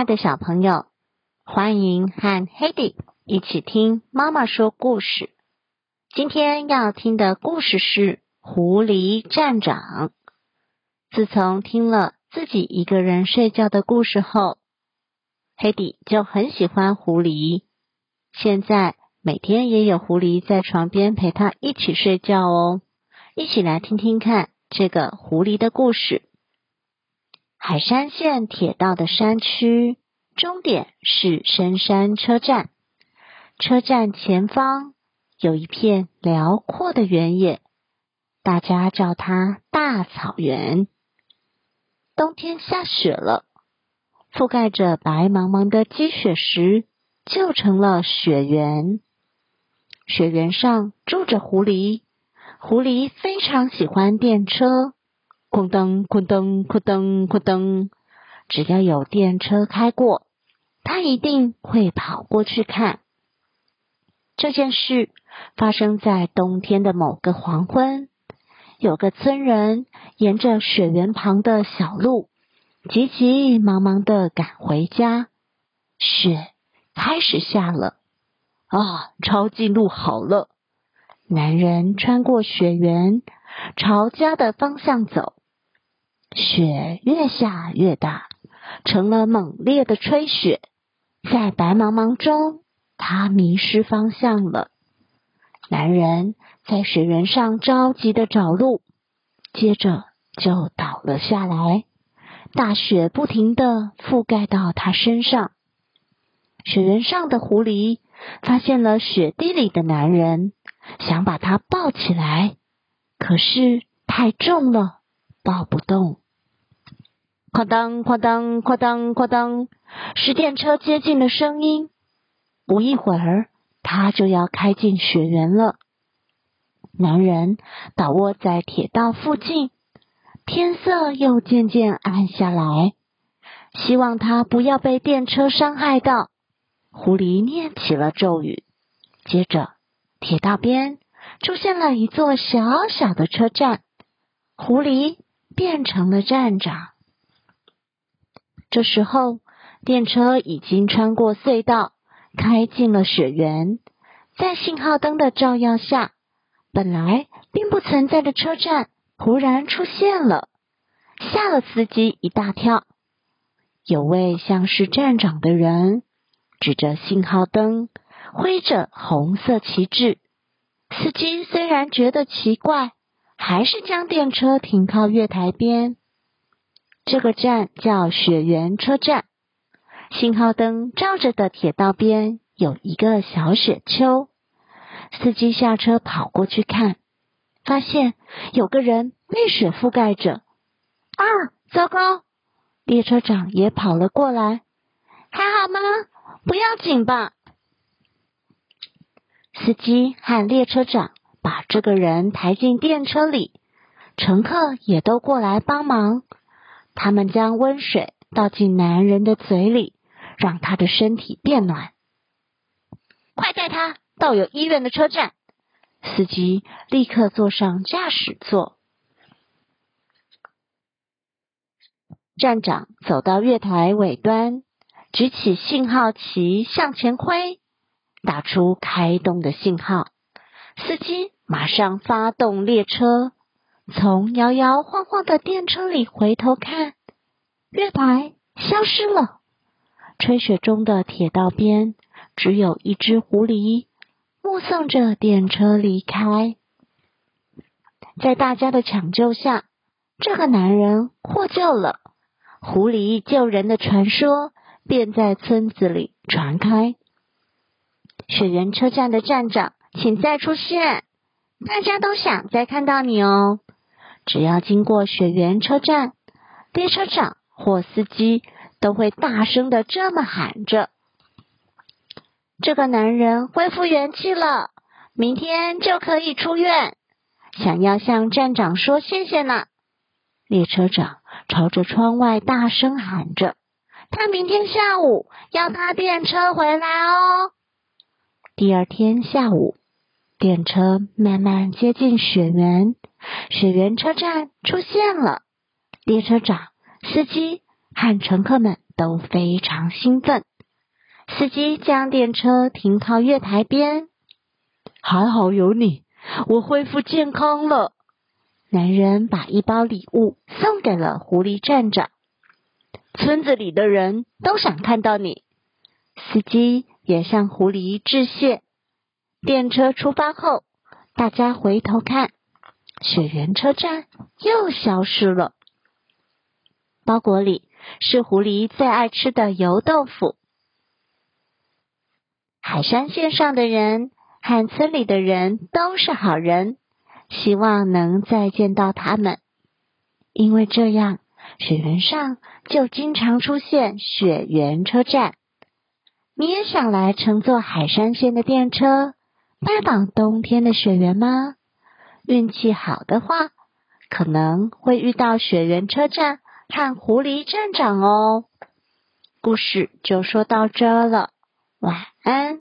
亲爱的小朋友，欢迎和 Hedy 一起听妈妈说故事。今天要听的故事是《狐狸站长》。自从听了自己一个人睡觉的故事后，Hedy 就很喜欢狐狸。现在每天也有狐狸在床边陪他一起睡觉哦。一起来听听看这个狐狸的故事。海山线铁道的山区终点是深山车站，车站前方有一片辽阔的原野，大家叫它大草原。冬天下雪了，覆盖着白茫茫的积雪时就成了雪原。雪原上住着狐狸，狐狸非常喜欢电车。哐当哐当哐当哐当，只要有电车开过，他一定会跑过去看。这件事发生在冬天的某个黄昏，有个村人沿着雪原旁的小路，急急忙忙的赶回家。雪开始下了，啊，抄近路好了。男人穿过雪原，朝家的方向走。雪越下越大，成了猛烈的吹雪。在白茫茫中，他迷失方向了。男人在雪原上着急的找路，接着就倒了下来。大雪不停的覆盖到他身上。雪原上的狐狸发现了雪地里的男人，想把他抱起来，可是太重了，抱不动。哐当哐当哐当哐当，是电车接近的声音。不一会儿，它就要开进雪原了。男人倒卧在铁道附近，天色又渐渐暗下来，希望他不要被电车伤害到。狐狸念起了咒语，接着铁道边出现了一座小小的车站，狐狸变成了站长。这时候，电车已经穿过隧道，开进了雪原。在信号灯的照耀下，本来并不存在的车站忽然出现了，吓了司机一大跳。有位像是站长的人指着信号灯，挥着红色旗帜。司机虽然觉得奇怪，还是将电车停靠月台边。这个站叫雪原车站，信号灯照着的铁道边有一个小雪丘。司机下车跑过去看，发现有个人被雪覆盖着。啊，糟糕！列车长也跑了过来，还好吗？不要紧吧？司机和列车长把这个人抬进电车里，乘客也都过来帮忙。他们将温水倒进男人的嘴里，让他的身体变暖。快带他到有医院的车站！司机立刻坐上驾驶座。站长走到月台尾端，举起信号旗向前挥，打出开动的信号。司机马上发动列车。从摇摇晃晃的电车里回头看，月台消失了。吹雪中的铁道边，只有一只狐狸目送着电车离开。在大家的抢救下，这个男人获救了。狐狸救人的传说便在村子里传开。雪原车站的站长，请再出现，大家都想再看到你哦。只要经过雪原车站，列车长或司机都会大声的这么喊着：“这个男人恢复元气了，明天就可以出院。想要向站长说谢谢呢。”列车长朝着窗外大声喊着：“他明天下午要搭电车回来哦。”第二天下午，电车慢慢接近雪原。雪原车站出现了，列车长、司机和乘客们都非常兴奋。司机将电车停靠月台边，还好有你，我恢复健康了。男人把一包礼物送给了狐狸站长。村子里的人都想看到你。司机也向狐狸致谢。电车出发后，大家回头看，雪原车站又消失了。包裹里是狐狸最爱吃的油豆腐。海山线上的人和村里的人都是好人，希望能再见到他们，因为这样雪原上就经常出现雪原车站。你也想来乘坐海山县的电车，拜访冬天的雪原吗？运气好的话，可能会遇到雪原车站和狐狸站长哦。故事就说到这了，晚安。